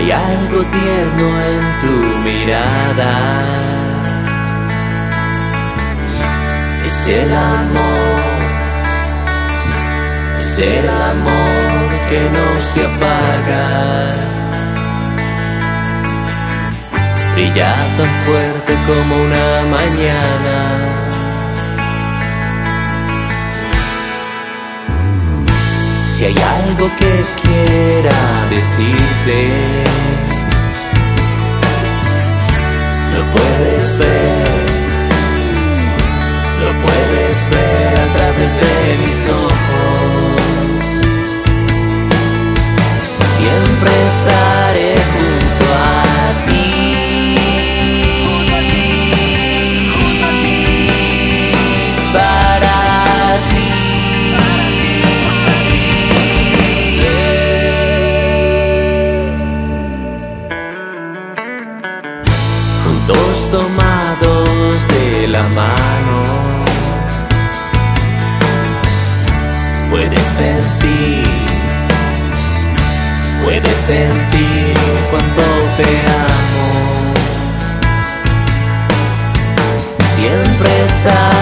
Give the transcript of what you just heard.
Hay algo tierno en tu mirada. Es el amor, es el amor que no se apaga. Brilla tan fuerte como una mañana. Si hay algo que quiera decirte, Juntos tomados de la mano. Puedes sentir, puedes sentir cuánto te amo. Siempre estaré